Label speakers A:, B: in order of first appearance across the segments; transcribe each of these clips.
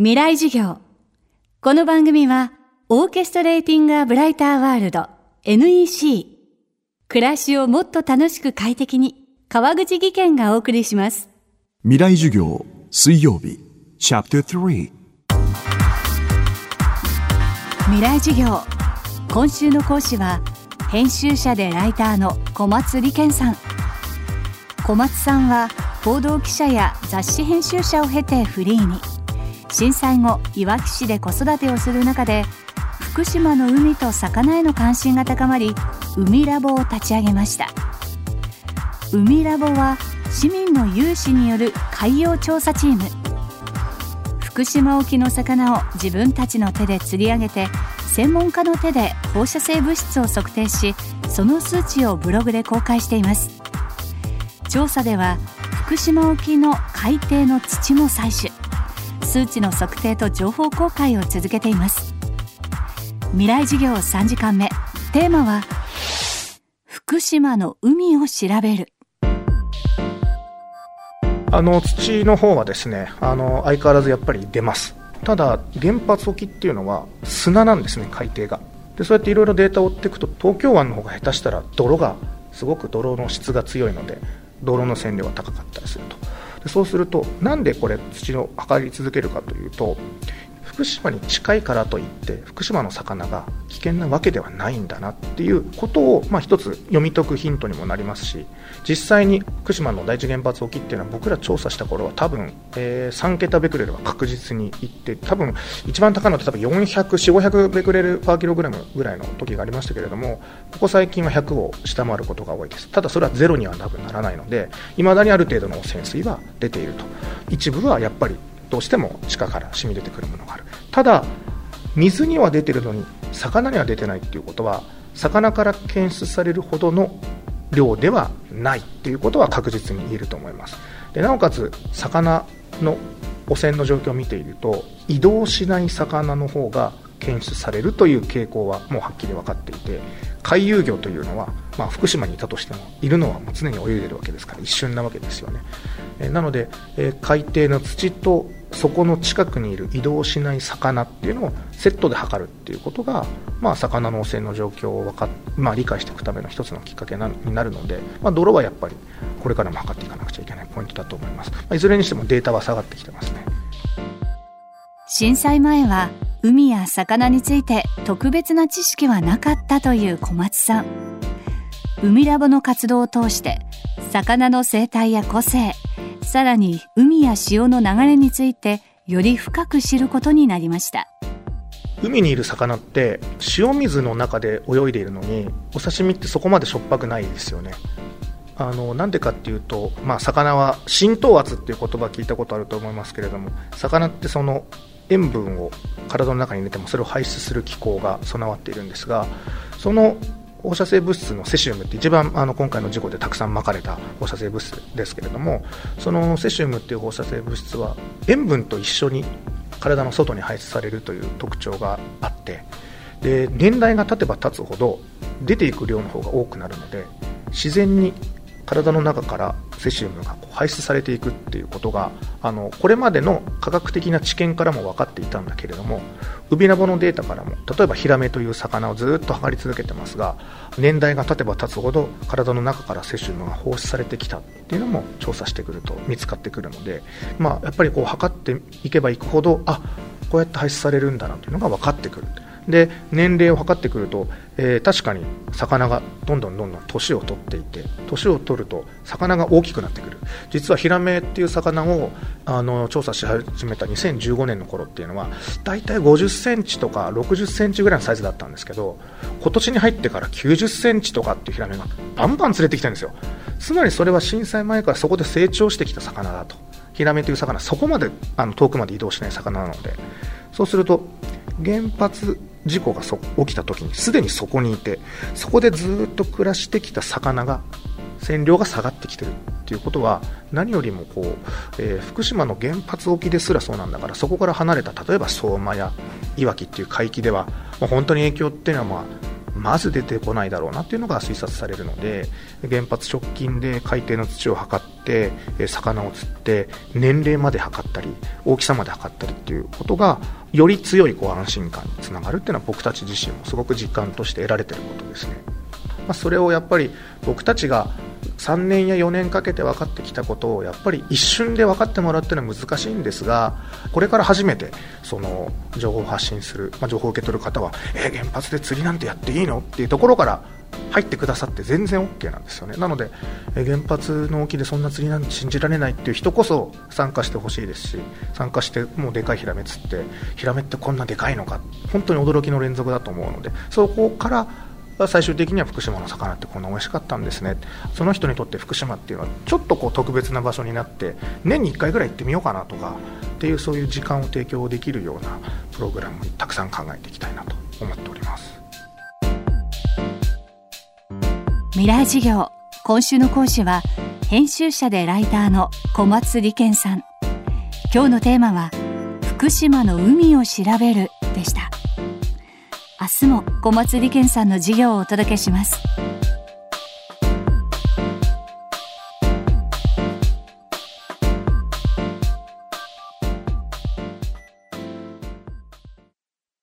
A: 未来授業。この番組は、オーケストレーティング・ア・ブライター・ワールド NEC。暮らしをもっと楽しく快適に、川口義賢がお送りします。
B: 未来授業水曜日チャプター3
A: 未来授業。今週の講師は、編集者でライターの小松理賢さん。小松さんは、報道記者や雑誌編集者を経てフリーに。震災後いわき市で子育てをする中で福島の海と魚への関心が高まり海ラボを立ち上げました。海ラボは市民の有志による海洋調査チーム。福島沖の魚を自分たちの手で釣り上げて専門家の手で放射性物質を測定しその数値をブログで公開しています。調査では福島沖の海底の土も採取。数値の測定と情報公開を続けています。未来授業3時間目。テーマは福島の海を調べる。
C: あの土の方はですねあの相変わらずやっぱり出ます。ただ原発沖っていうのは砂なんですね海底が。でそうやっていろいろデータを追っていくと東京湾の方が下手したら泥がすごく泥の質が強いので泥の線量が高かったりすると。そうするとなんでこれ土を測り続けるかというと福島に近いからといって福島の魚が危険なわけではないんだなっていうことを、まあ、一つ読み解くヒントにもなりますし実際に福島の第一原発沖っていうのは僕ら調査した頃は多分、えー、3桁ベクレルは確実にいって多分一番高いのって多分400400ベクレルパーキログラムぐらいの時がありましたけれどもここ最近は100を下回ることが多いです。ただそれはゼロには多分ならないのでいまだにある程度の潜水は出ていると。一部はやっぱりどうしても地下から染み出てくるものがある。ただ水には出てるのに魚には出てないっていうことは魚から検出されるほどの量ではないっていうことは確実に言えると思います。でなおかつ魚の汚染の状況を見ていると移動しない魚の方が検出されるという傾向はもうはっきり分かっていて回遊魚というのは、まあ、福島にいたとしてもいるのはもう常に泳いでるわけですから一瞬なわけですよね、えなので、え海底の土とそこの近くにいる移動しない魚っていうのをセットで測るっていうことが、まあ、魚の汚染の状況をか、まあ、理解していくための一つのきっかけなになるので、まあ、泥はやっぱりこれからも測っていかなくちゃいけないポイントだと思います、まあ、いずれにしてもデータは下がってきてますね。
A: 震災前は海や魚について特別な知識はなかったという小松さん。海ラボの活動を通して魚の生態や個性さらに海や潮の流れについてより深く知ることになりました。
C: 海にいる魚って塩水の中で泳いでいるのにお刺身ってそこまでしょっぱくないですよね。あのなんでかっていうと、まあ、魚は浸透圧っていう言葉聞いたことあると思いますけれども魚ってその塩分を体の中に入れてもそれを排出する機構が備わっているんですがその放射性物質のセシウムって一番あの今回の事故でたくさんまかれた放射性物質ですけれどもそのセシウムっていう放射性物質は塩分と一緒に体の外に排出されるという特徴があってで年代が経てば経つほど出ていく量の方が多くなるので自然に体の中からセシウムがこう排出されていくっていうことがあのこれまでの科学的な知見からも分かっていたんだけれどもウビラボのデータからも例えばヒラメという魚をずっと測り続けてますが年代が経てば経つほど体の中からセシウムが放出されてきたっていうのも調査してくると見つかってくるので、まあ、やっぱりこう測っていけばいくほどあこうやって排出されるんだなというのが分かってくる。で年齢を測ってくると、えー、確かに魚がどんどんどんどん年を取っていて年を取ると魚が大きくなってくる。実はヒラメっていう魚をあの調査し始めた2015年の頃っていうのは大体50センチとか60センチぐらいのサイズだったんですけど今年に入ってから90センチとかっていうヒラメがバンバン連れてきてるんですよ。つまりそれは震災前からそこで成長してきた魚だと。ヒラメという魚そこまであの遠くまで移動しない魚なので。そうすると原発事故が起きた時にすでにそこにいてそこでずっと暮らしてきた魚が線量が下がってきてる。っていうことは何よりもこう、えー、福島の原発沖ですらそうなんだからそこから離れた例えば相馬やいわきっていう海域では、まあ、本当に影響っていうのはまあまず出てこないだろうなっていうのが推察されるので原発直近で海底の土を測って魚を釣って年齢まで測ったり大きさまで測ったりっていうことがより強いこう安心感につながるっていうのは僕たち自身もすごく実感として得られてることですね、まあ、それをやっぱり僕たちが3年や4年かけて分かってきたことをやっぱり一瞬で分かってもらうっていうのは難しいんですがこれから初めてその情報を発信する、まあ、情報を受け取る方はえー、原発で釣りなんてやっていいのっていうところから入ってくださって全然 OK なんですよね。なので原発の沖でそんな釣りなんて信じられないっていう人こそ参加してほしいですし参加してもうでかいヒラメ釣ってヒラメってこんなでかいのか本当に驚きの連続だと思うのでそこから最終的には福島の魚ってこんな美味しかったんですね。その人にとって福島っていうのはちょっとこう特別な場所になって年に1回ぐらい行ってみようかなとかっていうそういう時間を提供できるようなプログラムにたくさん考えていきたいなと思っております。
A: 未来事業今週の講師は編集者でライターの小松理健さん。今日のテーマは福島の海を調べるでした。明日も小松理健さんの授業をお届けします。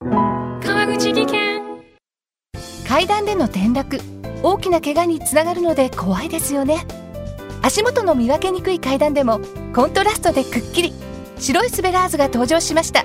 D: 川口技研。階段での転落。大きな怪我につながるので怖いですよね。足元の見分けにくい階段でもコントラストでくっきり。白いスベラーズが登場しました。